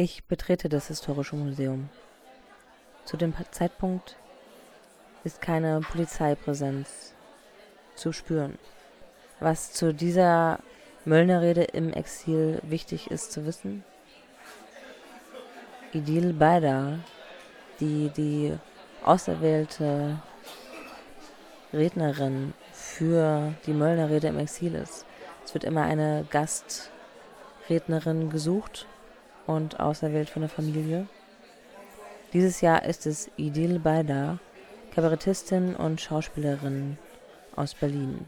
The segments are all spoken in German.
Ich betrete das Historische Museum. Zu dem Zeitpunkt ist keine Polizeipräsenz zu spüren. Was zu dieser Möllner-Rede im Exil wichtig ist zu wissen, Idil Baydar, die die auserwählte Rednerin für die Möllner-Rede im Exil ist. Es wird immer eine Gastrednerin gesucht und auserwählt von der Familie. Dieses Jahr ist es Idil Baydar, Kabarettistin und Schauspielerin aus Berlin.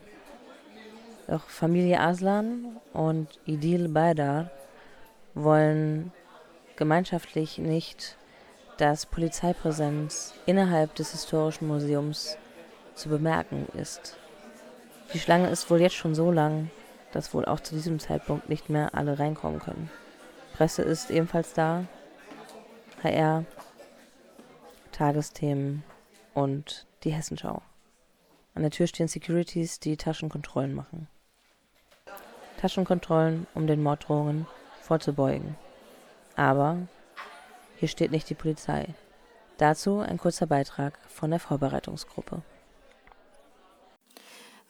Doch Familie Aslan und Idil Baydar wollen gemeinschaftlich nicht, dass Polizeipräsenz innerhalb des Historischen Museums zu bemerken ist. Die Schlange ist wohl jetzt schon so lang, dass wohl auch zu diesem Zeitpunkt nicht mehr alle reinkommen können. Presse ist ebenfalls da, HR, Tagesthemen und die Hessenschau. An der Tür stehen Securities, die Taschenkontrollen machen. Taschenkontrollen, um den Morddrohungen vorzubeugen. Aber hier steht nicht die Polizei. Dazu ein kurzer Beitrag von der Vorbereitungsgruppe.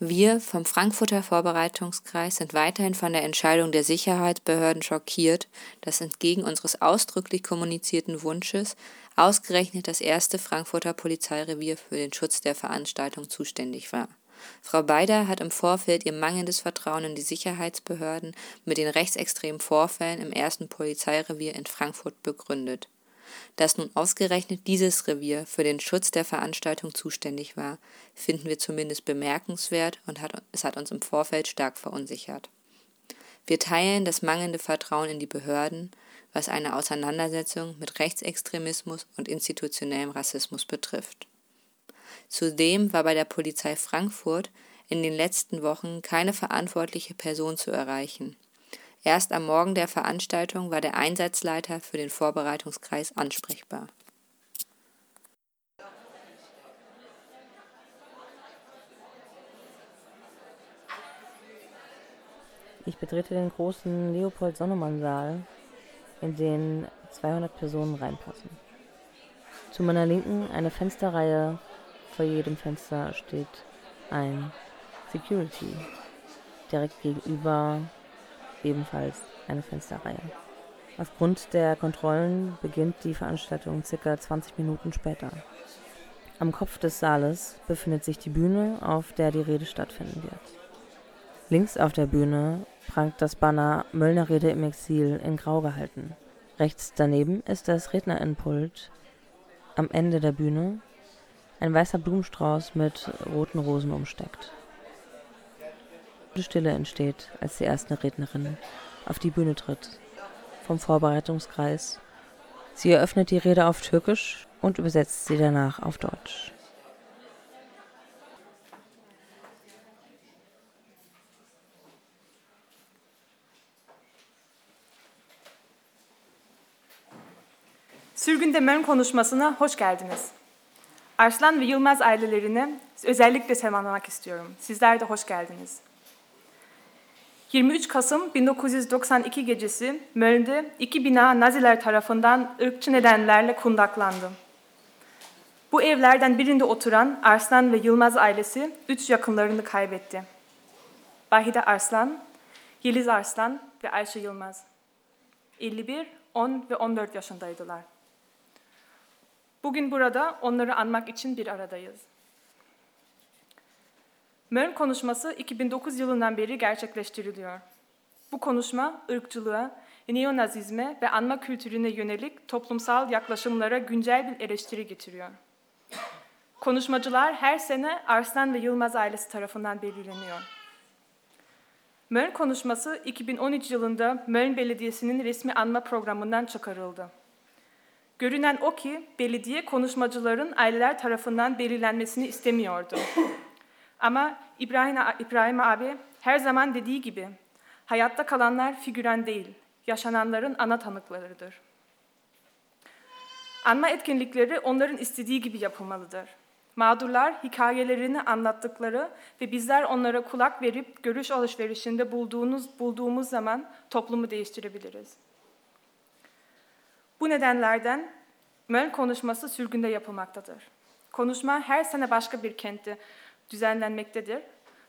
Wir vom Frankfurter Vorbereitungskreis sind weiterhin von der Entscheidung der Sicherheitsbehörden schockiert, dass entgegen unseres ausdrücklich kommunizierten Wunsches ausgerechnet das erste Frankfurter Polizeirevier für den Schutz der Veranstaltung zuständig war. Frau Beider hat im Vorfeld ihr mangelndes Vertrauen in die Sicherheitsbehörden mit den rechtsextremen Vorfällen im ersten Polizeirevier in Frankfurt begründet. Dass nun ausgerechnet dieses Revier für den Schutz der Veranstaltung zuständig war, finden wir zumindest bemerkenswert und hat, es hat uns im Vorfeld stark verunsichert. Wir teilen das mangelnde Vertrauen in die Behörden, was eine Auseinandersetzung mit Rechtsextremismus und institutionellem Rassismus betrifft. Zudem war bei der Polizei Frankfurt in den letzten Wochen keine verantwortliche Person zu erreichen. Erst am Morgen der Veranstaltung war der Einsatzleiter für den Vorbereitungskreis ansprechbar. Ich betrete den großen Leopold-Sonnemann-Saal, in den 200 Personen reinpassen. Zu meiner Linken eine Fensterreihe, vor jedem Fenster steht ein Security. Direkt gegenüber ebenfalls eine Fensterreihe. Aufgrund der Kontrollen beginnt die Veranstaltung circa 20 Minuten später. Am Kopf des Saales befindet sich die Bühne, auf der die Rede stattfinden wird. Links auf der Bühne prangt das Banner Möllner Rede im Exil in Grau gehalten. Rechts daneben ist das Rednerinnenpult. Am Ende der Bühne ein weißer Blumenstrauß mit roten Rosen umsteckt. Stille entsteht, als die erste Rednerin auf die Bühne tritt, vom Vorbereitungskreis. Sie eröffnet die Rede auf Türkisch und übersetzt sie danach auf Deutsch. Sürgün Demir'in konuşmasına hoş geldiniz. Arslan ve Yılmaz ailelerini özellikle selamlamak istiyorum. Sizler de hoş geldiniz. 23 Kasım 1992 gecesi Möln'de iki bina Naziler tarafından ırkçı nedenlerle kundaklandı. Bu evlerden birinde oturan Arslan ve Yılmaz ailesi üç yakınlarını kaybetti. Bahide Arslan, Yeliz Arslan ve Ayşe Yılmaz. 51, 10 ve 14 yaşındaydılar. Bugün burada onları anmak için bir aradayız. Mön konuşması 2009 yılından beri gerçekleştiriliyor. Bu konuşma ırkçılığa, neonazizme ve anma kültürüne yönelik toplumsal yaklaşımlara güncel bir eleştiri getiriyor. Konuşmacılar her sene Arslan ve Yılmaz ailesi tarafından belirleniyor. Mön konuşması 2013 yılında Mön Belediyesi'nin resmi anma programından çıkarıldı. Görünen o ki belediye konuşmacıların aileler tarafından belirlenmesini istemiyordu. Ama İbrahim, İbrahim abi her zaman dediği gibi hayatta kalanlar figüren değil, yaşananların ana tanıklarıdır. Anma etkinlikleri onların istediği gibi yapılmalıdır. Mağdurlar hikayelerini anlattıkları ve bizler onlara kulak verip görüş alışverişinde bulduğunuz, bulduğumuz zaman toplumu değiştirebiliriz. Bu nedenlerden Möln konuşması sürgünde yapılmaktadır. Konuşma her sene başka bir kentte düzenlenmektedir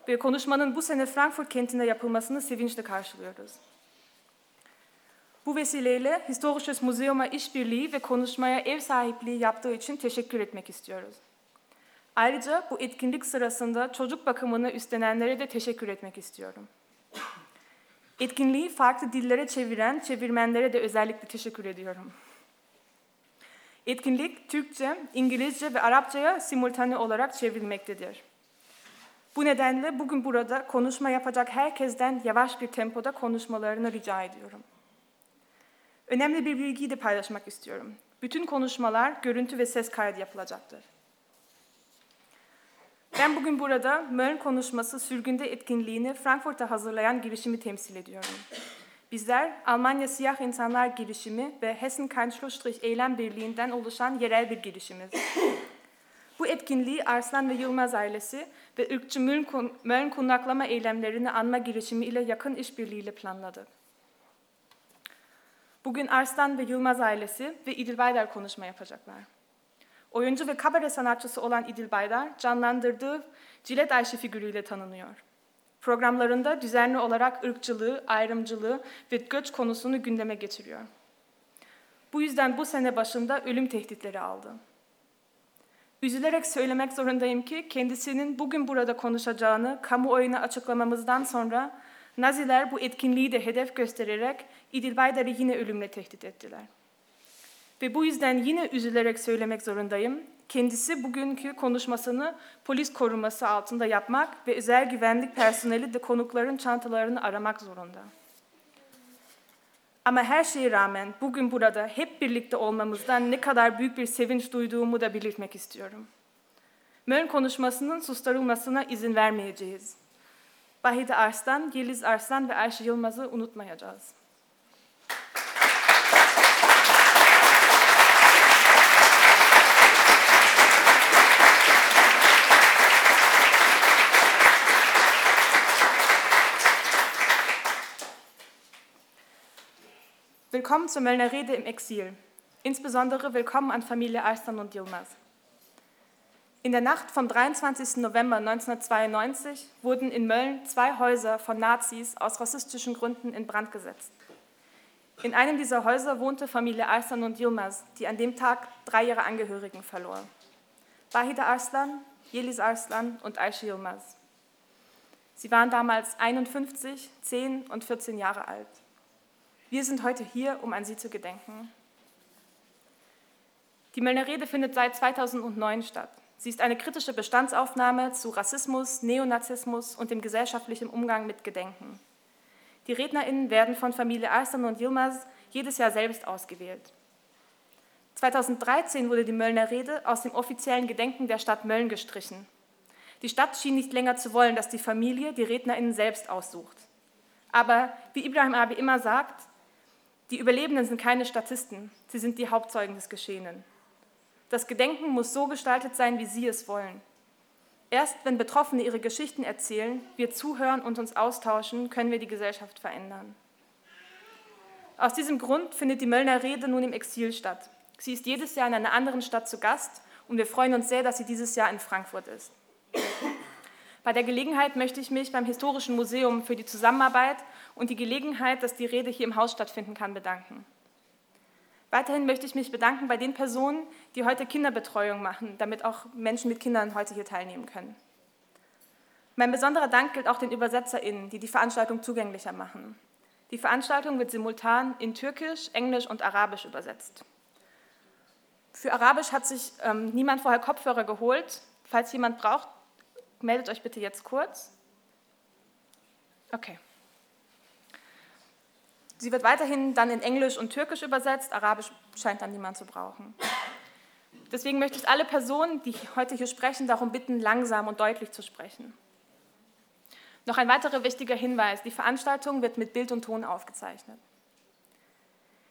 ve konuşmanın bu sene Frankfurt kentinde yapılmasını sevinçle karşılıyoruz. Bu vesileyle Historisches Museum'a işbirliği ve konuşmaya ev sahipliği yaptığı için teşekkür etmek istiyoruz. Ayrıca bu etkinlik sırasında çocuk bakımını üstlenenlere de teşekkür etmek istiyorum. Etkinliği farklı dillere çeviren çevirmenlere de özellikle teşekkür ediyorum. Etkinlik Türkçe, İngilizce ve Arapçaya simultane olarak çevrilmektedir. Bu nedenle bugün burada konuşma yapacak herkesten yavaş bir tempoda konuşmalarını rica ediyorum. Önemli bir bilgiyi de paylaşmak istiyorum. Bütün konuşmalar görüntü ve ses kaydı yapılacaktır. Ben bugün burada Möln konuşması sürgünde etkinliğini Frankfurt'a hazırlayan girişimi temsil ediyorum. Bizler Almanya Siyah İnsanlar Girişimi ve Hessen Kein Schlussstrich Eylem Birliği'nden oluşan yerel bir girişimiz. Bu etkinliği Arslan ve Yılmaz ailesi ve ırkçı Möln kundaklama eylemlerini anma girişimi ile yakın işbirliğiyle planladık. Bugün Arslan ve Yılmaz ailesi ve İdil Baydar konuşma yapacaklar. Oyuncu ve kabare sanatçısı olan İdil Baydar, canlandırdığı Cilet Ayşe figürüyle tanınıyor. Programlarında düzenli olarak ırkçılığı, ayrımcılığı ve göç konusunu gündeme getiriyor. Bu yüzden bu sene başında ölüm tehditleri aldı. Üzülerek söylemek zorundayım ki kendisinin bugün burada konuşacağını kamuoyuna açıklamamızdan sonra Naziler bu etkinliği de hedef göstererek İdil Baydar'ı yine ölümle tehdit ettiler. Ve bu yüzden yine üzülerek söylemek zorundayım. Kendisi bugünkü konuşmasını polis koruması altında yapmak ve özel güvenlik personeli de konukların çantalarını aramak zorunda. Ama her şeye rağmen bugün burada hep birlikte olmamızdan ne kadar büyük bir sevinç duyduğumu da belirtmek istiyorum. Mön konuşmasının susturulmasına izin vermeyeceğiz. Bahide Arslan, Yeliz Arslan ve Ayşe Yılmaz'ı unutmayacağız. Willkommen zur Möllner Rede im Exil. Insbesondere willkommen an Familie Arslan und Yilmaz. In der Nacht vom 23. November 1992 wurden in Mölln zwei Häuser von Nazis aus rassistischen Gründen in Brand gesetzt. In einem dieser Häuser wohnte Familie Arslan und Yilmaz, die an dem Tag drei ihrer Angehörigen verlor. Bahida Arslan, Yelis Arslan und Aisha Yilmaz. Sie waren damals 51, 10 und 14 Jahre alt. Wir sind heute hier, um an sie zu gedenken. Die Möllner Rede findet seit 2009 statt. Sie ist eine kritische Bestandsaufnahme zu Rassismus, Neonazismus und dem gesellschaftlichen Umgang mit Gedenken. Die RednerInnen werden von Familie Arslan und Yilmaz jedes Jahr selbst ausgewählt. 2013 wurde die Möllner Rede aus dem offiziellen Gedenken der Stadt Mölln gestrichen. Die Stadt schien nicht länger zu wollen, dass die Familie die RednerInnen selbst aussucht. Aber wie Ibrahim Abi immer sagt, die Überlebenden sind keine Statisten, sie sind die Hauptzeugen des Geschehenen. Das Gedenken muss so gestaltet sein, wie Sie es wollen. Erst wenn Betroffene ihre Geschichten erzählen, wir zuhören und uns austauschen, können wir die Gesellschaft verändern. Aus diesem Grund findet die Möllner Rede nun im Exil statt. Sie ist jedes Jahr in einer anderen Stadt zu Gast und wir freuen uns sehr, dass sie dieses Jahr in Frankfurt ist. Bei der Gelegenheit möchte ich mich beim Historischen Museum für die Zusammenarbeit und die Gelegenheit, dass die Rede hier im Haus stattfinden kann, bedanken. Weiterhin möchte ich mich bedanken bei den Personen, die heute Kinderbetreuung machen, damit auch Menschen mit Kindern heute hier teilnehmen können. Mein besonderer Dank gilt auch den ÜbersetzerInnen, die die Veranstaltung zugänglicher machen. Die Veranstaltung wird simultan in Türkisch, Englisch und Arabisch übersetzt. Für Arabisch hat sich ähm, niemand vorher Kopfhörer geholt. Falls jemand braucht, meldet euch bitte jetzt kurz. Okay. Sie wird weiterhin dann in Englisch und Türkisch übersetzt, Arabisch scheint dann niemand zu brauchen. Deswegen möchte ich alle Personen, die heute hier sprechen, darum bitten, langsam und deutlich zu sprechen. Noch ein weiterer wichtiger Hinweis, die Veranstaltung wird mit Bild und Ton aufgezeichnet.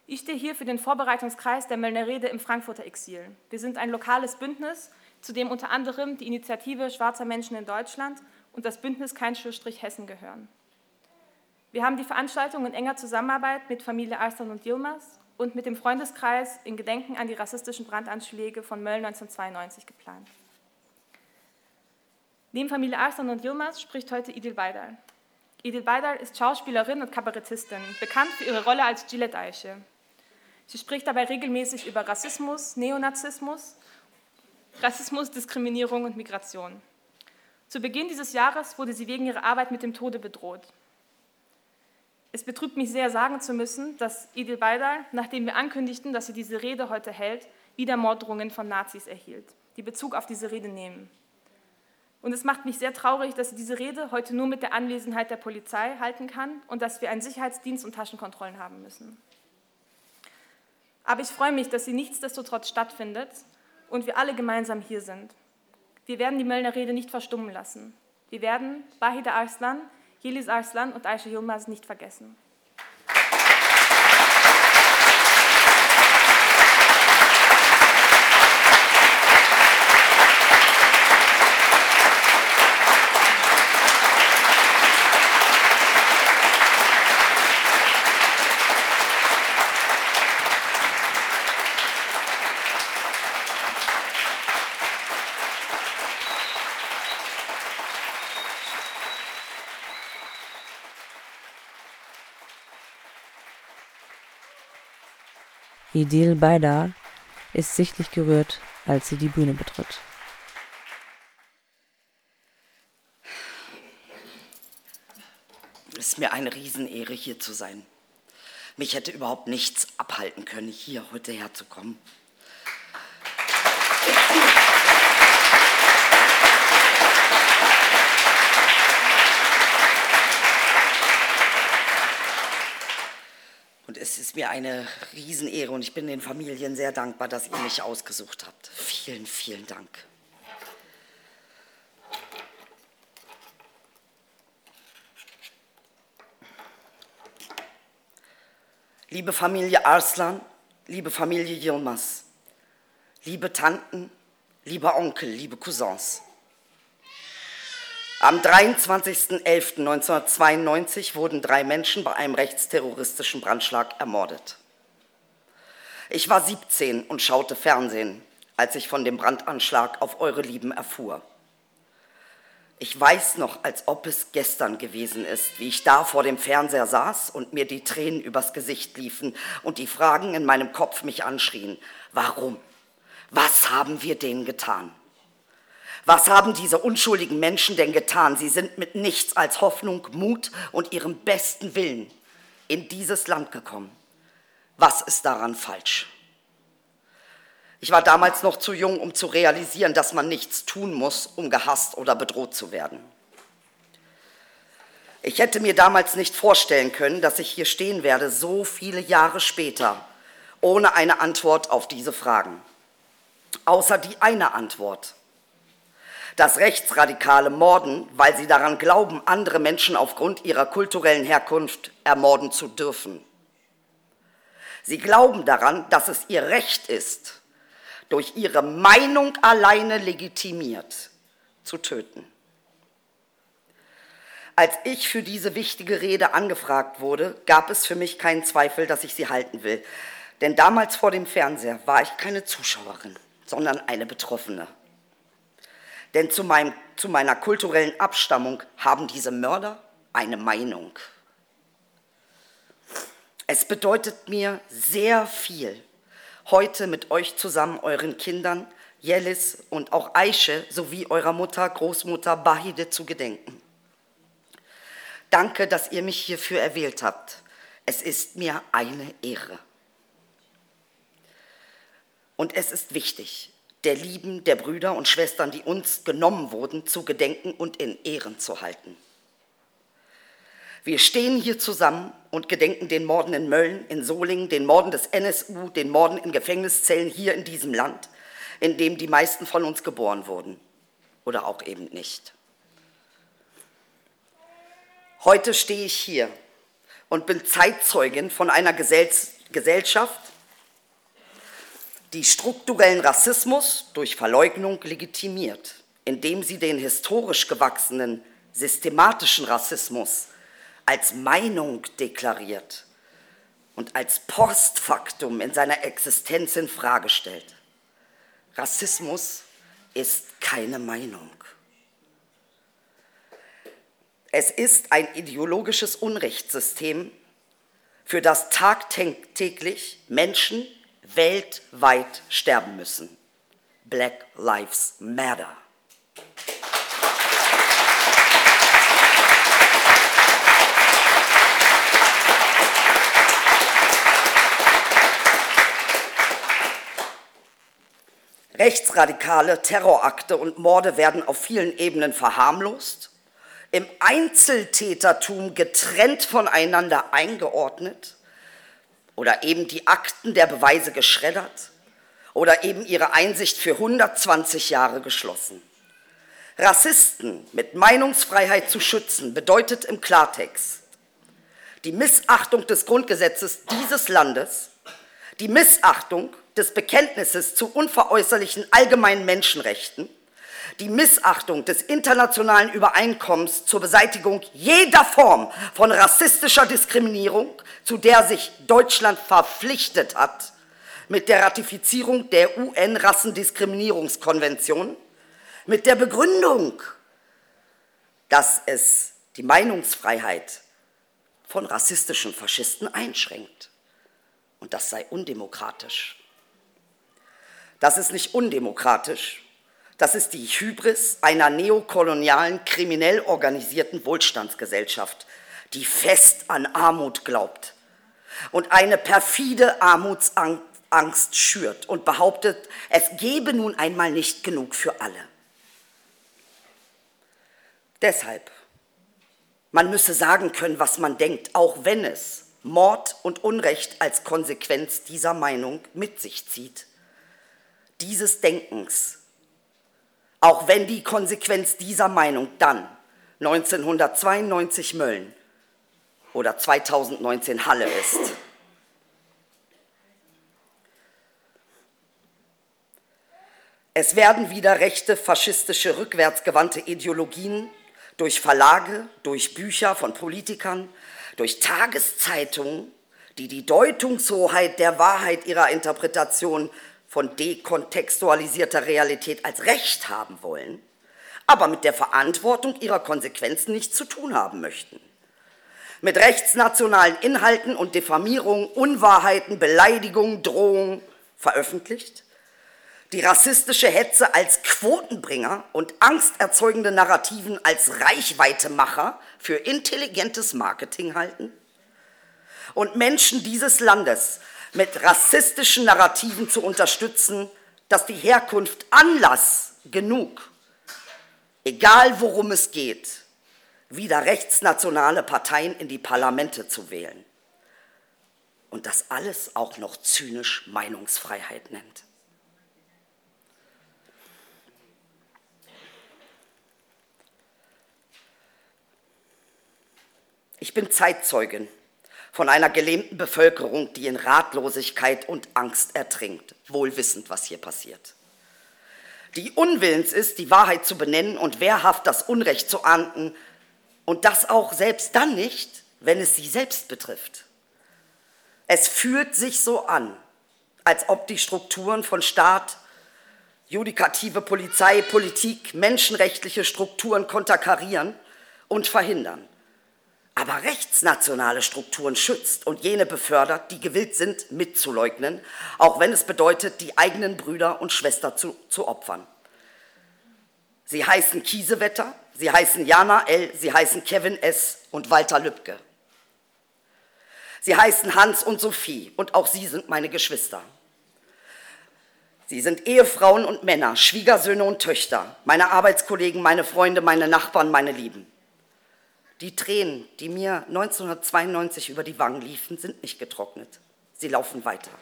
Ich stehe hier für den Vorbereitungskreis der Möllner Rede im Frankfurter Exil. Wir sind ein lokales Bündnis, zu dem unter anderem die Initiative Schwarzer Menschen in Deutschland und das Bündnis Kein Schlussstrich Hessen gehören. Wir haben die Veranstaltung in enger Zusammenarbeit mit Familie Arslan und Yilmaz und mit dem Freundeskreis in Gedenken an die rassistischen Brandanschläge von Mölln 1992 geplant. Neben Familie Arslan und Yilmaz spricht heute Idil Baydar. Idil Baydar ist Schauspielerin und Kabarettistin, bekannt für ihre Rolle als Gillette Eiche. Sie spricht dabei regelmäßig über Rassismus, Neonazismus, Rassismus, Diskriminierung und Migration. Zu Beginn dieses Jahres wurde sie wegen ihrer Arbeit mit dem Tode bedroht. Es betrübt mich sehr, sagen zu müssen, dass Idil Baydar, nachdem wir ankündigten, dass sie diese Rede heute hält, wieder Morddrohungen von Nazis erhielt, die Bezug auf diese Rede nehmen. Und es macht mich sehr traurig, dass sie diese Rede heute nur mit der Anwesenheit der Polizei halten kann und dass wir einen Sicherheitsdienst und Taschenkontrollen haben müssen. Aber ich freue mich, dass sie nichtsdestotrotz stattfindet und wir alle gemeinsam hier sind. Wir werden die Möllner Rede nicht verstummen lassen. Wir werden Bahida Arslan, Yeliz Arslan und Aisha Yilmaz nicht vergessen. Idil Baydar ist sichtlich gerührt, als sie die Bühne betritt. Es ist mir eine Riesenehre, hier zu sein. Mich hätte überhaupt nichts abhalten können, hier heute herzukommen. Und es ist mir eine Riesenehre und ich bin den Familien sehr dankbar, dass ihr mich ausgesucht habt. Vielen, vielen Dank. Liebe Familie Arslan, liebe Familie Yilmaz, liebe Tanten, lieber Onkel, liebe Cousins. Am 23.11.1992 wurden drei Menschen bei einem rechtsterroristischen Brandschlag ermordet. Ich war 17 und schaute Fernsehen, als ich von dem Brandanschlag auf eure Lieben erfuhr. Ich weiß noch, als ob es gestern gewesen ist, wie ich da vor dem Fernseher saß und mir die Tränen übers Gesicht liefen und die Fragen in meinem Kopf mich anschrien. Warum? Was haben wir denen getan? Was haben diese unschuldigen Menschen denn getan? Sie sind mit nichts als Hoffnung, Mut und ihrem besten Willen in dieses Land gekommen. Was ist daran falsch? Ich war damals noch zu jung, um zu realisieren, dass man nichts tun muss, um gehasst oder bedroht zu werden. Ich hätte mir damals nicht vorstellen können, dass ich hier stehen werde, so viele Jahre später, ohne eine Antwort auf diese Fragen. Außer die eine Antwort dass Rechtsradikale morden, weil sie daran glauben, andere Menschen aufgrund ihrer kulturellen Herkunft ermorden zu dürfen. Sie glauben daran, dass es ihr Recht ist, durch ihre Meinung alleine legitimiert zu töten. Als ich für diese wichtige Rede angefragt wurde, gab es für mich keinen Zweifel, dass ich sie halten will. Denn damals vor dem Fernseher war ich keine Zuschauerin, sondern eine Betroffene. Denn zu, meinem, zu meiner kulturellen Abstammung haben diese Mörder eine Meinung. Es bedeutet mir sehr viel, heute mit euch zusammen, euren Kindern, Jelis und auch Aische sowie eurer Mutter, Großmutter Bahide zu gedenken. Danke, dass ihr mich hierfür erwählt habt. Es ist mir eine Ehre. Und es ist wichtig, der Lieben der Brüder und Schwestern, die uns genommen wurden, zu gedenken und in Ehren zu halten. Wir stehen hier zusammen und gedenken den Morden in Mölln, in Solingen, den Morden des NSU, den Morden in Gefängniszellen hier in diesem Land, in dem die meisten von uns geboren wurden oder auch eben nicht. Heute stehe ich hier und bin Zeitzeugin von einer Gesellschaft, die strukturellen Rassismus durch Verleugnung legitimiert, indem sie den historisch gewachsenen systematischen Rassismus als Meinung deklariert und als Postfaktum in seiner Existenz in Frage stellt. Rassismus ist keine Meinung. Es ist ein ideologisches Unrechtssystem, für das tagtäglich Menschen weltweit sterben müssen. Black Lives Matter. Rechtsradikale Terrorakte und Morde werden auf vielen Ebenen verharmlost, im Einzeltätertum getrennt voneinander eingeordnet oder eben die Akten der Beweise geschreddert oder eben ihre Einsicht für 120 Jahre geschlossen. Rassisten mit Meinungsfreiheit zu schützen bedeutet im Klartext die Missachtung des Grundgesetzes dieses Landes, die Missachtung des Bekenntnisses zu unveräußerlichen allgemeinen Menschenrechten, die Missachtung des internationalen Übereinkommens zur Beseitigung jeder Form von rassistischer Diskriminierung, zu der sich Deutschland verpflichtet hat, mit der Ratifizierung der UN-Rassendiskriminierungskonvention, mit der Begründung, dass es die Meinungsfreiheit von rassistischen Faschisten einschränkt. Und das sei undemokratisch. Das ist nicht undemokratisch. Das ist die Hybris einer neokolonialen, kriminell organisierten Wohlstandsgesellschaft, die fest an Armut glaubt und eine perfide Armutsangst schürt und behauptet, es gebe nun einmal nicht genug für alle. Deshalb, man müsse sagen können, was man denkt, auch wenn es Mord und Unrecht als Konsequenz dieser Meinung mit sich zieht dieses Denkens, auch wenn die Konsequenz dieser Meinung dann 1992 Mölln oder 2019 Halle ist. Es werden wieder rechte, faschistische, rückwärtsgewandte Ideologien durch Verlage, durch Bücher von Politikern, durch Tageszeitungen, die die Deutungshoheit der Wahrheit ihrer Interpretation von dekontextualisierter Realität als Recht haben wollen, aber mit der Verantwortung ihrer Konsequenzen nichts zu tun haben möchten. Mit rechtsnationalen Inhalten und Diffamierungen, Unwahrheiten, Beleidigungen, Drohungen veröffentlicht, die rassistische Hetze als Quotenbringer und angsterzeugende Narrativen als Reichweitemacher für intelligentes Marketing halten und Menschen dieses Landes mit rassistischen Narrativen zu unterstützen, dass die Herkunft Anlass genug, egal worum es geht, wieder rechtsnationale Parteien in die Parlamente zu wählen. Und das alles auch noch zynisch Meinungsfreiheit nennt. Ich bin Zeitzeugin von einer gelähmten Bevölkerung, die in Ratlosigkeit und Angst ertrinkt, wohl wissend, was hier passiert. Die unwillens ist, die Wahrheit zu benennen und wehrhaft das Unrecht zu ahnden und das auch selbst dann nicht, wenn es sie selbst betrifft. Es fühlt sich so an, als ob die Strukturen von Staat, judikative Polizei, Politik, menschenrechtliche Strukturen konterkarieren und verhindern aber rechtsnationale Strukturen schützt und jene befördert, die gewillt sind, mitzuleugnen, auch wenn es bedeutet, die eigenen Brüder und Schwestern zu, zu opfern. Sie heißen Kiesewetter, sie heißen Jana L., sie heißen Kevin S. und Walter Lübcke. Sie heißen Hans und Sophie und auch sie sind meine Geschwister. Sie sind Ehefrauen und Männer, Schwiegersöhne und Töchter, meine Arbeitskollegen, meine Freunde, meine Nachbarn, meine Lieben. Die Tränen, die mir 1992 über die Wangen liefen, sind nicht getrocknet. Sie laufen weiter.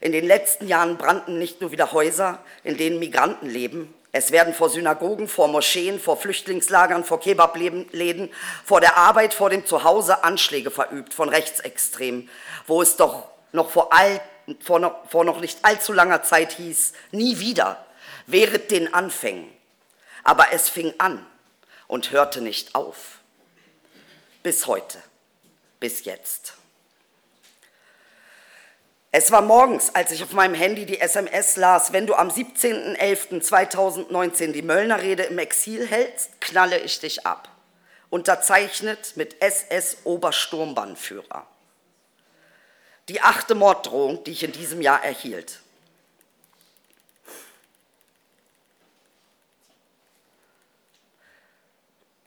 In den letzten Jahren brannten nicht nur wieder Häuser, in denen Migranten leben. Es werden vor Synagogen, vor Moscheen, vor Flüchtlingslagern, vor Kebabläden, vor der Arbeit, vor dem Zuhause Anschläge verübt von Rechtsextremen, wo es doch noch vor, all, vor, noch, vor noch nicht allzu langer Zeit hieß, nie wieder, während den Anfängen. Aber es fing an und hörte nicht auf. Bis heute, bis jetzt. Es war morgens, als ich auf meinem Handy die SMS las, wenn du am 17.11.2019 die Möllner-Rede im Exil hältst, knalle ich dich ab. Unterzeichnet mit SS Obersturmbannführer. Die achte Morddrohung, die ich in diesem Jahr erhielt.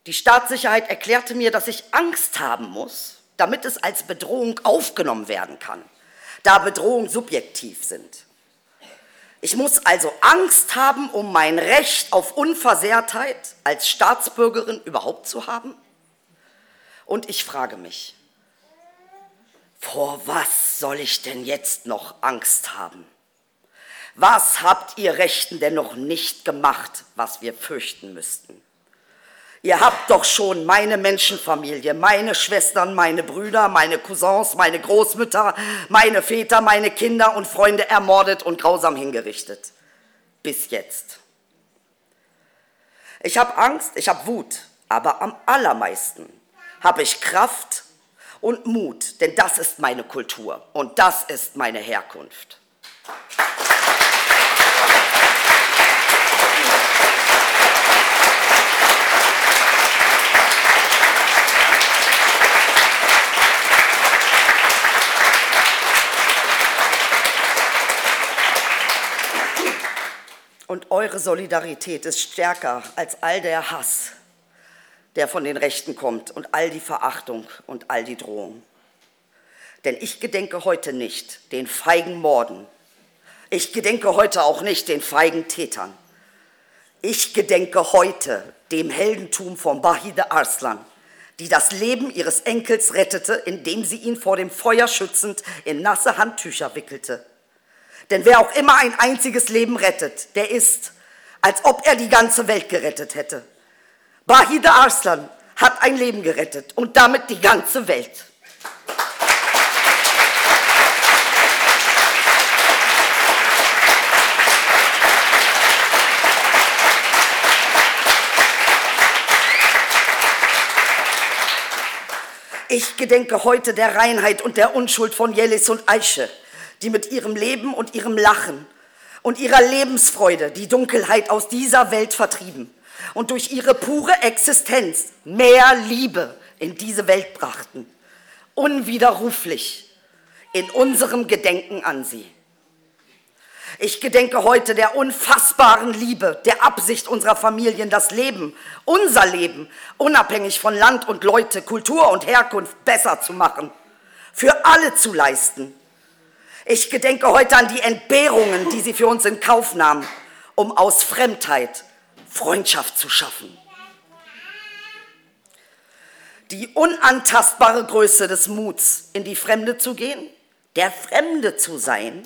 Die Staatssicherheit erklärte mir, dass ich Angst haben muss, damit es als Bedrohung aufgenommen werden kann, da Bedrohungen subjektiv sind. Ich muss also Angst haben, um mein Recht auf Unversehrtheit als Staatsbürgerin überhaupt zu haben? Und ich frage mich, vor was soll ich denn jetzt noch Angst haben? Was habt ihr Rechten denn noch nicht gemacht, was wir fürchten müssten? Ihr habt doch schon meine Menschenfamilie, meine Schwestern, meine Brüder, meine Cousins, meine Großmütter, meine Väter, meine Kinder und Freunde ermordet und grausam hingerichtet. Bis jetzt. Ich habe Angst, ich habe Wut, aber am allermeisten habe ich Kraft und Mut, denn das ist meine Kultur und das ist meine Herkunft. Und eure Solidarität ist stärker als all der Hass, der von den Rechten kommt und all die Verachtung und all die Drohung. Denn ich gedenke heute nicht den feigen Morden. Ich gedenke heute auch nicht den feigen Tätern. Ich gedenke heute dem Heldentum von Bahide Arslan, die das Leben ihres Enkels rettete, indem sie ihn vor dem Feuer schützend in nasse Handtücher wickelte. Denn wer auch immer ein einziges Leben rettet, der ist, als ob er die ganze Welt gerettet hätte. Bahide Arslan hat ein Leben gerettet und damit die ganze Welt. Ich gedenke heute der Reinheit und der Unschuld von Jelis und Aische die mit ihrem Leben und ihrem Lachen und ihrer Lebensfreude die Dunkelheit aus dieser Welt vertrieben und durch ihre pure Existenz mehr Liebe in diese Welt brachten, unwiderruflich in unserem Gedenken an sie. Ich gedenke heute der unfassbaren Liebe, der Absicht unserer Familien, das Leben, unser Leben, unabhängig von Land und Leute, Kultur und Herkunft besser zu machen, für alle zu leisten, ich gedenke heute an die Entbehrungen, die sie für uns in Kauf nahmen, um aus Fremdheit Freundschaft zu schaffen. Die unantastbare Größe des Muts, in die Fremde zu gehen, der Fremde zu sein,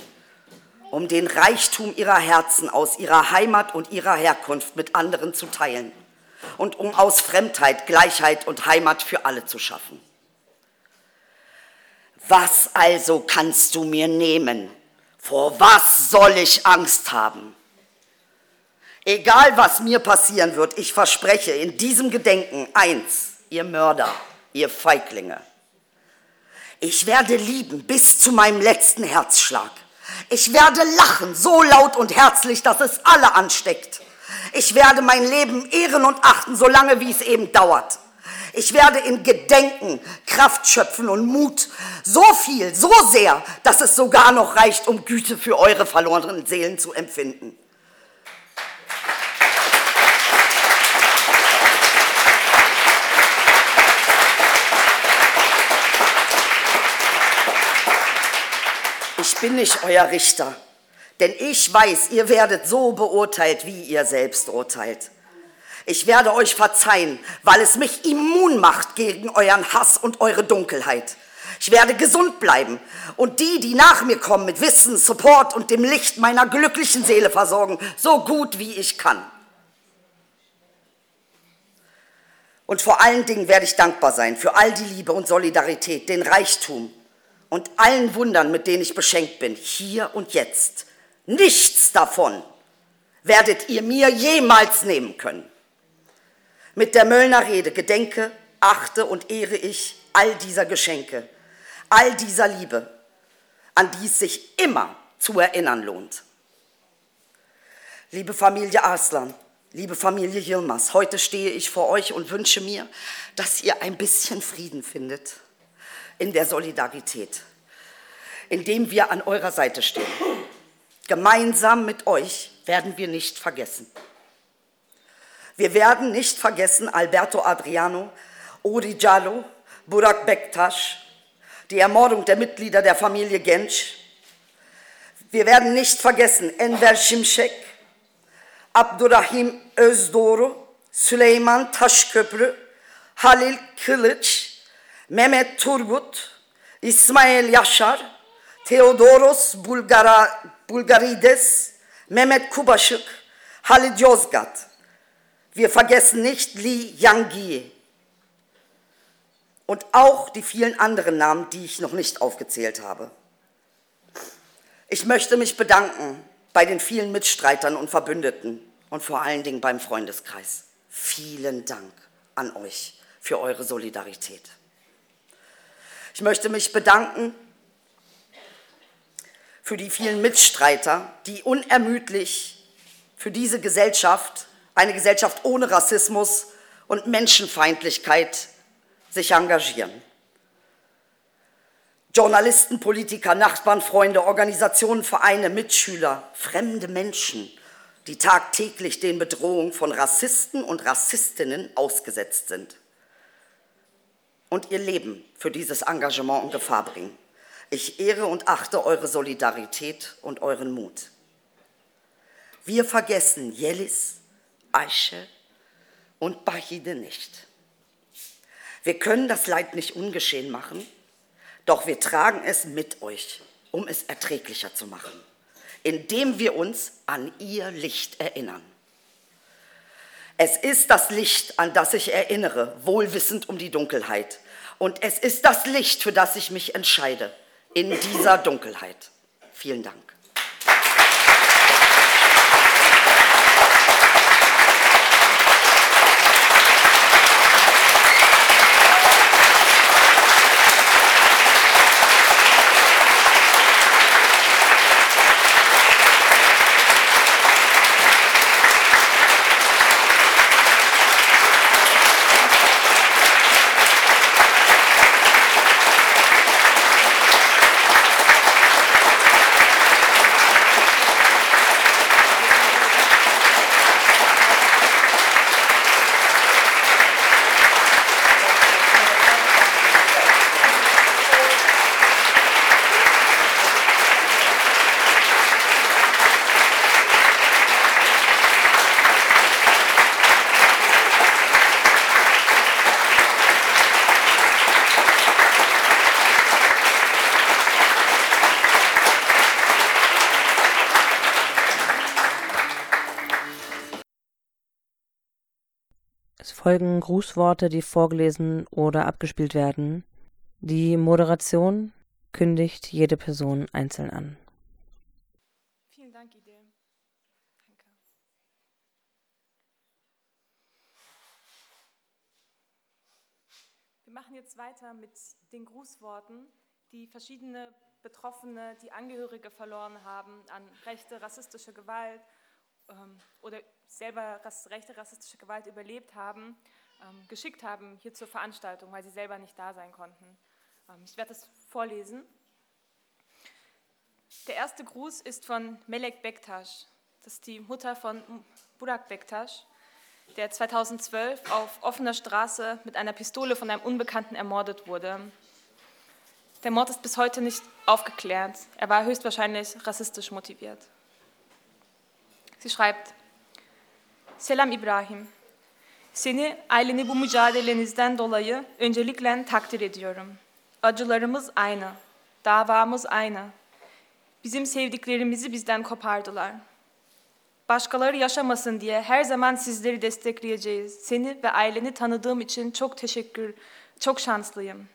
um den Reichtum ihrer Herzen aus ihrer Heimat und ihrer Herkunft mit anderen zu teilen und um aus Fremdheit Gleichheit und Heimat für alle zu schaffen. Was also kannst du mir nehmen? Vor was soll ich Angst haben? Egal was mir passieren wird, ich verspreche in diesem Gedenken eins, ihr Mörder, ihr Feiglinge. Ich werde lieben bis zu meinem letzten Herzschlag. Ich werde lachen, so laut und herzlich, dass es alle ansteckt. Ich werde mein Leben ehren und achten, solange wie es eben dauert. Ich werde in Gedenken Kraft schöpfen und Mut. So viel, so sehr, dass es sogar noch reicht, um Güte für eure verlorenen Seelen zu empfinden. Ich bin nicht euer Richter, denn ich weiß, ihr werdet so beurteilt, wie ihr selbst urteilt. Ich werde euch verzeihen, weil es mich immun macht gegen euren Hass und eure Dunkelheit. Ich werde gesund bleiben und die, die nach mir kommen, mit Wissen, Support und dem Licht meiner glücklichen Seele versorgen, so gut wie ich kann. Und vor allen Dingen werde ich dankbar sein für all die Liebe und Solidarität, den Reichtum und allen Wundern, mit denen ich beschenkt bin, hier und jetzt. Nichts davon werdet ihr mir jemals nehmen können. Mit der Möllner Rede gedenke, achte und ehre ich all dieser Geschenke, all dieser Liebe, an die es sich immer zu erinnern lohnt. Liebe Familie Arslan, liebe Familie Yilmaz, heute stehe ich vor euch und wünsche mir, dass ihr ein bisschen Frieden findet in der Solidarität, indem wir an eurer Seite stehen. Gemeinsam mit euch werden wir nicht vergessen. Wir werden nicht vergessen Alberto Adriano, Odi Jallo, Burak Bektaş, die Ermordung der Mitglieder der Familie Genç. Wir werden nicht vergessen Enver Şimşek, Abdurrahim Özdoğru, Süleyman Taşköprü, Halil Kılıç, Mehmet Turgut, İsmail Yaşar, Theodoros Bulgara, Bulgarides, Mehmet Kubaschuk, Halid Yozgat. Wir vergessen nicht Li Yangyi und auch die vielen anderen Namen, die ich noch nicht aufgezählt habe. Ich möchte mich bedanken bei den vielen Mitstreitern und Verbündeten und vor allen Dingen beim Freundeskreis. Vielen Dank an euch für eure Solidarität. Ich möchte mich bedanken für die vielen Mitstreiter, die unermüdlich für diese Gesellschaft, eine Gesellschaft ohne Rassismus und Menschenfeindlichkeit, sich engagieren. Journalisten, Politiker, Nachbarn, Freunde, Organisationen, Vereine, Mitschüler, fremde Menschen, die tagtäglich den Bedrohungen von Rassisten und Rassistinnen ausgesetzt sind und ihr Leben für dieses Engagement in Gefahr bringen. Ich ehre und achte eure Solidarität und euren Mut. Wir vergessen Jelis, Aische und Bahide nicht. Wir können das Leid nicht ungeschehen machen, doch wir tragen es mit euch, um es erträglicher zu machen, indem wir uns an ihr Licht erinnern. Es ist das Licht, an das ich erinnere, wohlwissend um die Dunkelheit. Und es ist das Licht, für das ich mich entscheide in dieser Dunkelheit. Vielen Dank. Folgen Grußworte, die vorgelesen oder abgespielt werden. Die Moderation kündigt jede Person einzeln an. Vielen Dank, Idee. Danke. Wir machen jetzt weiter mit den Grußworten, die verschiedene Betroffene, die Angehörige verloren haben an rechte, rassistische Gewalt ähm, oder selber rechte rassistische Gewalt überlebt haben, ähm, geschickt haben hier zur Veranstaltung, weil sie selber nicht da sein konnten. Ähm, ich werde es vorlesen. Der erste Gruß ist von Melek Bektaş. Das ist die Mutter von Burak Bektaş, der 2012 auf offener Straße mit einer Pistole von einem Unbekannten ermordet wurde. Der Mord ist bis heute nicht aufgeklärt. Er war höchstwahrscheinlich rassistisch motiviert. Sie schreibt, Selam İbrahim. Seni aileni bu mücadelenizden dolayı öncelikle takdir ediyorum. Acılarımız aynı, davamız aynı. Bizim sevdiklerimizi bizden kopardılar. Başkaları yaşamasın diye her zaman sizleri destekleyeceğiz. Seni ve aileni tanıdığım için çok teşekkür, çok şanslıyım.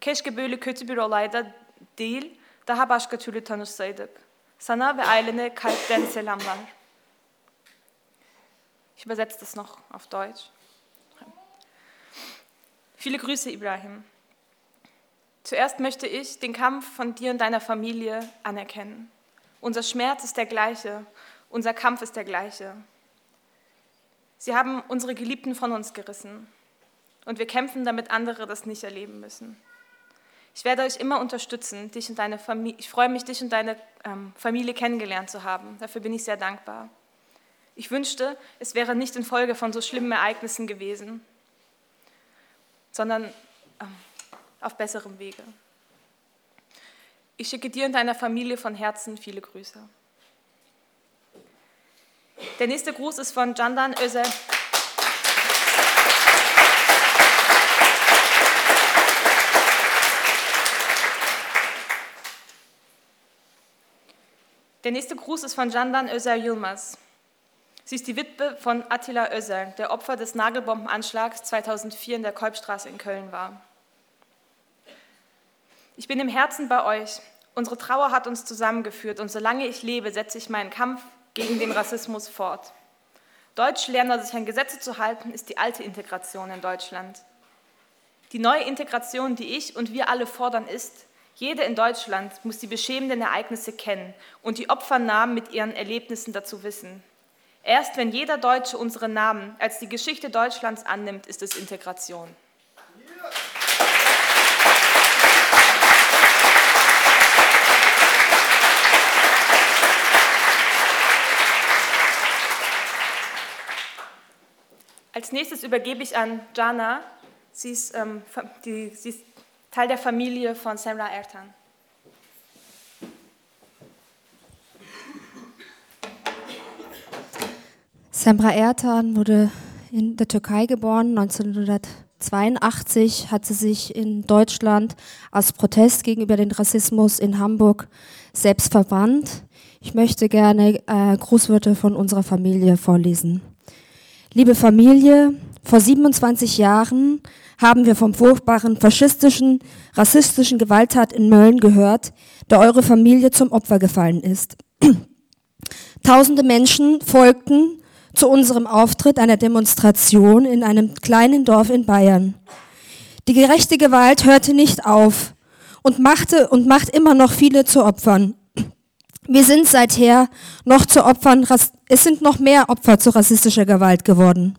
Keşke böyle kötü bir olayda değil, daha başka türlü tanışsaydık. Sana ve ailene kalpten selamlar. Ich übersetze das noch auf Deutsch. Viele Grüße, Ibrahim. Zuerst möchte ich den Kampf von dir und deiner Familie anerkennen. Unser Schmerz ist der gleiche, unser Kampf ist der gleiche. Sie haben unsere Geliebten von uns gerissen und wir kämpfen, damit andere das nicht erleben müssen. Ich werde euch immer unterstützen, dich und deine Familie. Ich freue mich, dich und deine ähm, Familie kennengelernt zu haben. Dafür bin ich sehr dankbar. Ich wünschte, es wäre nicht infolge von so schlimmen Ereignissen gewesen, sondern ähm, auf besserem Wege. Ich schicke dir und deiner Familie von Herzen viele Grüße. Der nächste Gruß ist von Candan Özer. Der nächste Gruß ist von Candan Özer Yilmaz. Sie ist die Witwe von Attila Özer, der Opfer des Nagelbombenanschlags 2004 in der Kolbstraße in Köln war. Ich bin im Herzen bei euch. Unsere Trauer hat uns zusammengeführt und solange ich lebe, setze ich meinen Kampf gegen den Rassismus fort. Deutsch lernen, sich an Gesetze zu halten, ist die alte Integration in Deutschland. Die neue Integration, die ich und wir alle fordern, ist, jede in Deutschland muss die beschämenden Ereignisse kennen und die Opfernamen mit ihren Erlebnissen dazu wissen. Erst wenn jeder Deutsche unsere Namen als die Geschichte Deutschlands annimmt, ist es Integration. Als nächstes übergebe ich an Jana. Sie ist, ähm, die, sie ist Teil der Familie von Semra Ertan. Semra Ertan wurde in der Türkei geboren. 1982 hat sie sich in Deutschland als Protest gegenüber dem Rassismus in Hamburg selbst verbrannt. Ich möchte gerne äh, Grußwörter von unserer Familie vorlesen. Liebe Familie, vor 27 Jahren haben wir vom furchtbaren faschistischen, rassistischen Gewalttat in Mölln gehört, der eure Familie zum Opfer gefallen ist. Tausende Menschen folgten zu unserem Auftritt einer Demonstration in einem kleinen Dorf in Bayern. Die gerechte Gewalt hörte nicht auf und machte und macht immer noch viele zu Opfern. Wir sind seither noch zu Opfern, es sind noch mehr Opfer zu rassistischer Gewalt geworden.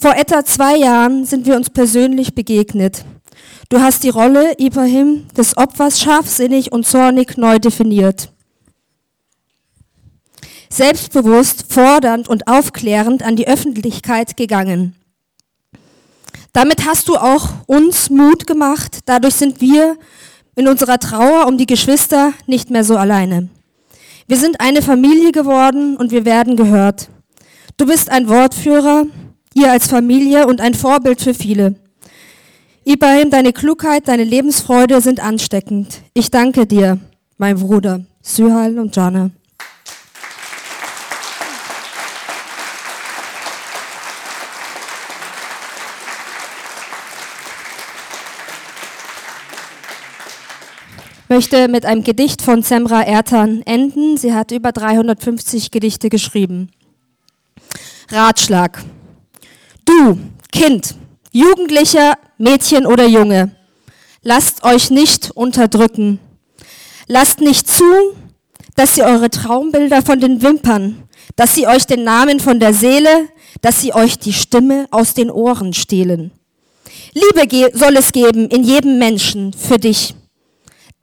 Vor etwa zwei Jahren sind wir uns persönlich begegnet. Du hast die Rolle, Ibrahim, des Opfers scharfsinnig und zornig neu definiert. Selbstbewusst, fordernd und aufklärend an die Öffentlichkeit gegangen. Damit hast du auch uns Mut gemacht. Dadurch sind wir in unserer Trauer um die Geschwister nicht mehr so alleine. Wir sind eine Familie geworden und wir werden gehört. Du bist ein Wortführer, ihr als Familie und ein Vorbild für viele. Ibrahim, deine Klugheit, deine Lebensfreude sind ansteckend. Ich danke dir, mein Bruder, Syhal und Jana. Möchte mit einem Gedicht von Semra Ertan enden. Sie hat über 350 Gedichte geschrieben. Ratschlag. Du, Kind, Jugendlicher, Mädchen oder Junge, lasst euch nicht unterdrücken. Lasst nicht zu, dass sie eure Traumbilder von den Wimpern, dass sie euch den Namen von der Seele, dass sie euch die Stimme aus den Ohren stehlen. Liebe soll es geben in jedem Menschen für dich.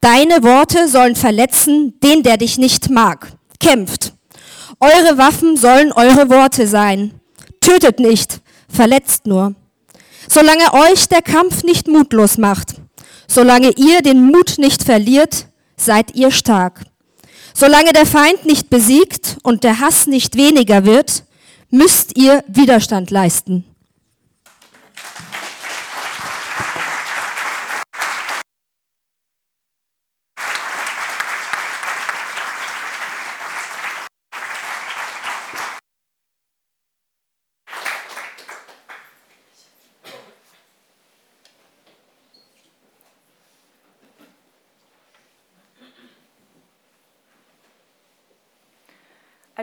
Deine Worte sollen verletzen den, der dich nicht mag. Kämpft. Eure Waffen sollen eure Worte sein. Tötet nicht, verletzt nur. Solange euch der Kampf nicht mutlos macht, solange ihr den Mut nicht verliert, seid ihr stark. Solange der Feind nicht besiegt und der Hass nicht weniger wird, müsst ihr Widerstand leisten.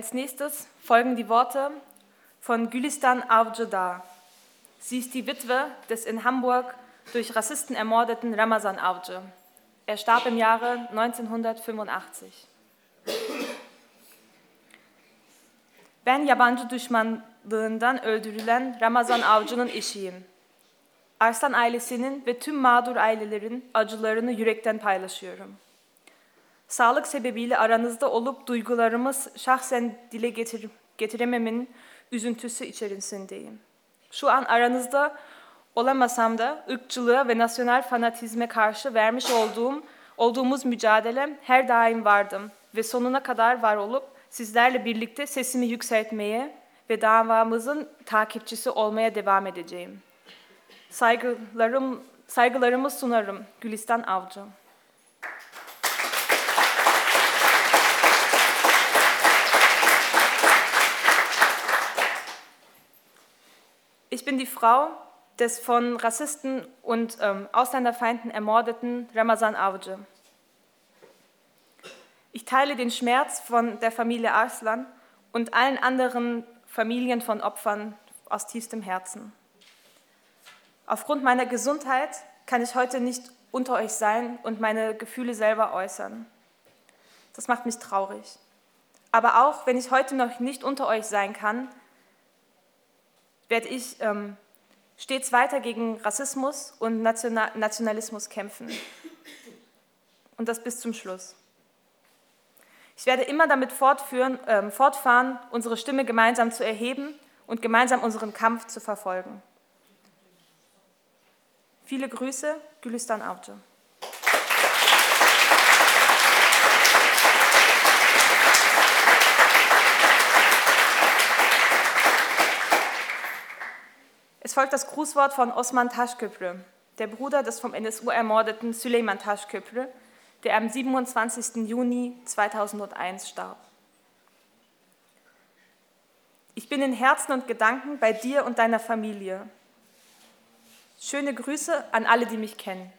Als nächstes folgen die Worte von Gülistan Avcıdar. Sie ist die Witwe des in Hamburg durch Rassisten ermordeten Ramazan Avcı. Er starb im Jahre 1985. Ben yabancı düşmanlığından öldürülen Ramazan Avcı'nın eşiyim. Arslan ailesinin ve tüm mağdur ailelerin acılarını yürekten paylaşıyorum. Sağlık sebebiyle aranızda olup duygularımı şahsen dile getir getirememin üzüntüsü içerisindeyim. Şu an aranızda olamasam da ırkçılığa ve nasyonel fanatizme karşı vermiş olduğum olduğumuz mücadele her daim vardım ve sonuna kadar var olup sizlerle birlikte sesimi yükseltmeye ve davamızın takipçisi olmaya devam edeceğim. Saygılarım, saygılarımı sunarım Gülistan Avcı. Ich bin die Frau des von Rassisten und ähm, Ausländerfeinden ermordeten Ramazan Avcı. Ich teile den Schmerz von der Familie Arslan und allen anderen Familien von Opfern aus tiefstem Herzen. Aufgrund meiner Gesundheit kann ich heute nicht unter euch sein und meine Gefühle selber äußern. Das macht mich traurig. Aber auch wenn ich heute noch nicht unter euch sein kann, werde ich ähm, stets weiter gegen Rassismus und Nationalismus kämpfen. Und das bis zum Schluss. Ich werde immer damit fortführen, äh, fortfahren, unsere Stimme gemeinsam zu erheben und gemeinsam unseren Kampf zu verfolgen. Viele Grüße, Gülistan Avcı. Es folgt das Grußwort von Osman Taschköprü, der Bruder des vom NSU ermordeten Süleyman Taschköprü, der am 27. Juni 2001 starb. Ich bin in Herzen und Gedanken bei dir und deiner Familie. Schöne Grüße an alle, die mich kennen.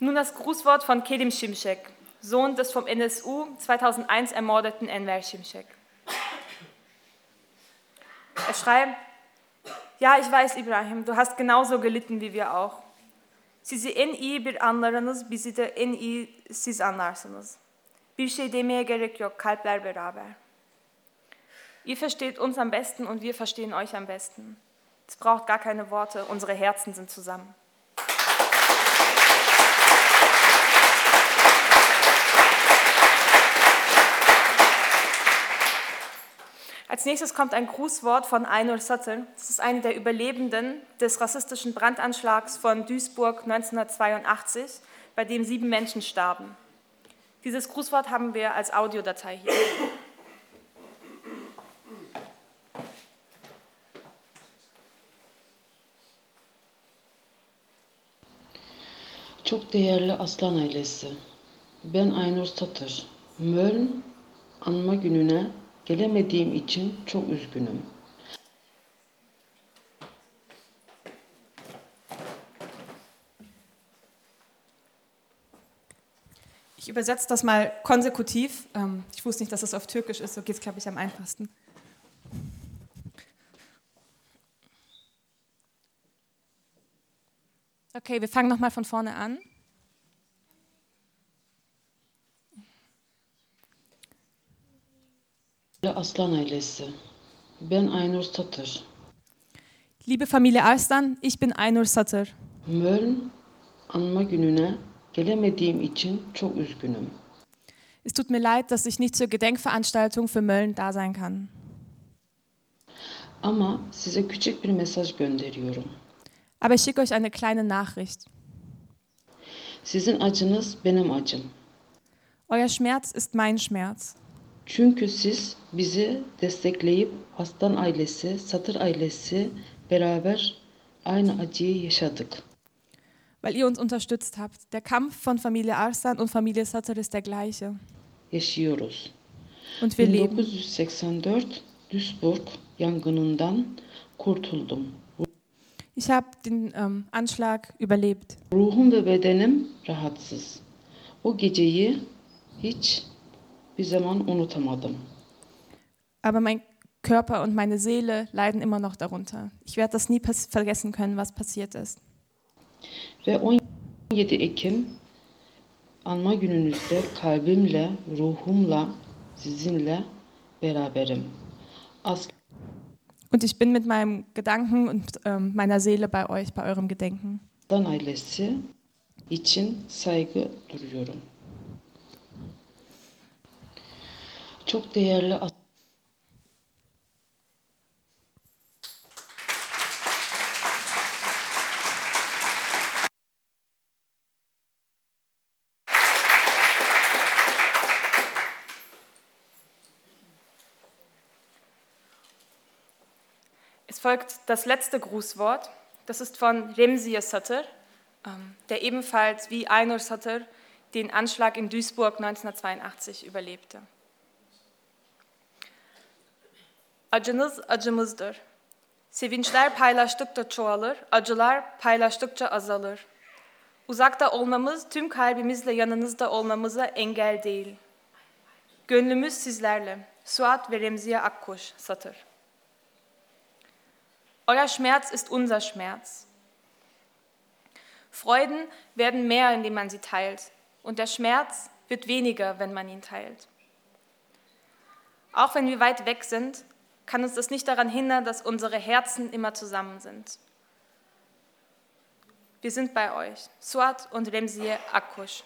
Nun das Grußwort von Kedim Şimşek, Sohn des vom NSU 2001 ermordeten Enver Şimşek. Er schreibt, ja ich weiß Ibrahim, du hast genauso gelitten wie wir auch. Sizi en iyi bir anlarınız, bizi de en iyi siz anlarsınız. Bir şey demeye gerek yok, kalpler beraber. Ihr versteht uns am besten und wir verstehen euch am besten. Es braucht gar keine Worte, unsere Herzen sind zusammen. Als nächstes kommt ein Grußwort von Einur Sattel. Das ist eine der Überlebenden des rassistischen Brandanschlags von Duisburg 1982, bei dem sieben Menschen starben. Dieses Grußwort haben wir als Audiodatei hier. Çok değerli Aslan ailesi, ben Aynur Satır. Möln anma gününe Gelemediğim için çok üzgünüm. Ich übersetze das mal konsekutiv. Ähm, ich wusste nicht, dass das auf Türkisch ist, so geht es, glaube ich, am einfachsten. Okay, wir fangen nochmal von vorne an. Aslan ailesi. Ben Aynur Satır. Liebe Familie Arslan, ich bin Aynur Satır. Möln anma gününe gelemediğim için çok üzgünüm. Es tut mir leid, dass ich nicht zur Gedenkveranstaltung für Mölln da sein kann. Ama size küçük bir mesaj gönderiyorum. Aber ich schicke euch eine kleine Nachricht. Sizin acınız benim acım. Euer Schmerz ist mein Schmerz. Çünkü siz bizi destekleyip Aslan ailesi, Satır ailesi beraber aynı acıyı yaşadık. Weil ihr uns unterstützt habt. Der Kampf von Familie Arslan und Familie Satır ist der gleiche. Yaşıyoruz. Und wir leben. 1984 Duisburg yangınından kurtuldum. Ich habe den ähm, Anschlag überlebt. Ruhum ve bedenim rahatsız. O geceyi hiç bir zaman unutamadım. Aber mein Körper und meine Seele leiden immer noch darunter. Ich werde das nie vergessen können, was passiert ist. Ve 17 Ekim anma gününüzde kalbimle, ruhumla, sizinle beraberim. As Und ich bin mit meinem Gedanken und ähm, meiner Seele bei euch, bei eurem Gedenken. Dan ailesi için saygı duyuyorum. Çok değerli Es folgt das letzte Grußwort. Das ist von Remziye Satır, ähm, der ebenfalls wie Aynur Satır den Anschlag in Duisburg 1982 überlebte. Acınız acımızdır. Sevinçler paylaştıkça çoğalır, acılar paylaştıkça azalır. Uzakta olmamız tüm kalbimizle yanınızda olmamıza engel değil. Gönlümüz sizlerle. Suat ve Remziye Akkuş Satır. Euer Schmerz ist unser Schmerz. Freuden werden mehr, indem man sie teilt, und der Schmerz wird weniger, wenn man ihn teilt. Auch wenn wir weit weg sind, kann uns das nicht daran hindern, dass unsere Herzen immer zusammen sind. Wir sind bei euch, Suat und Remziye Akkuş.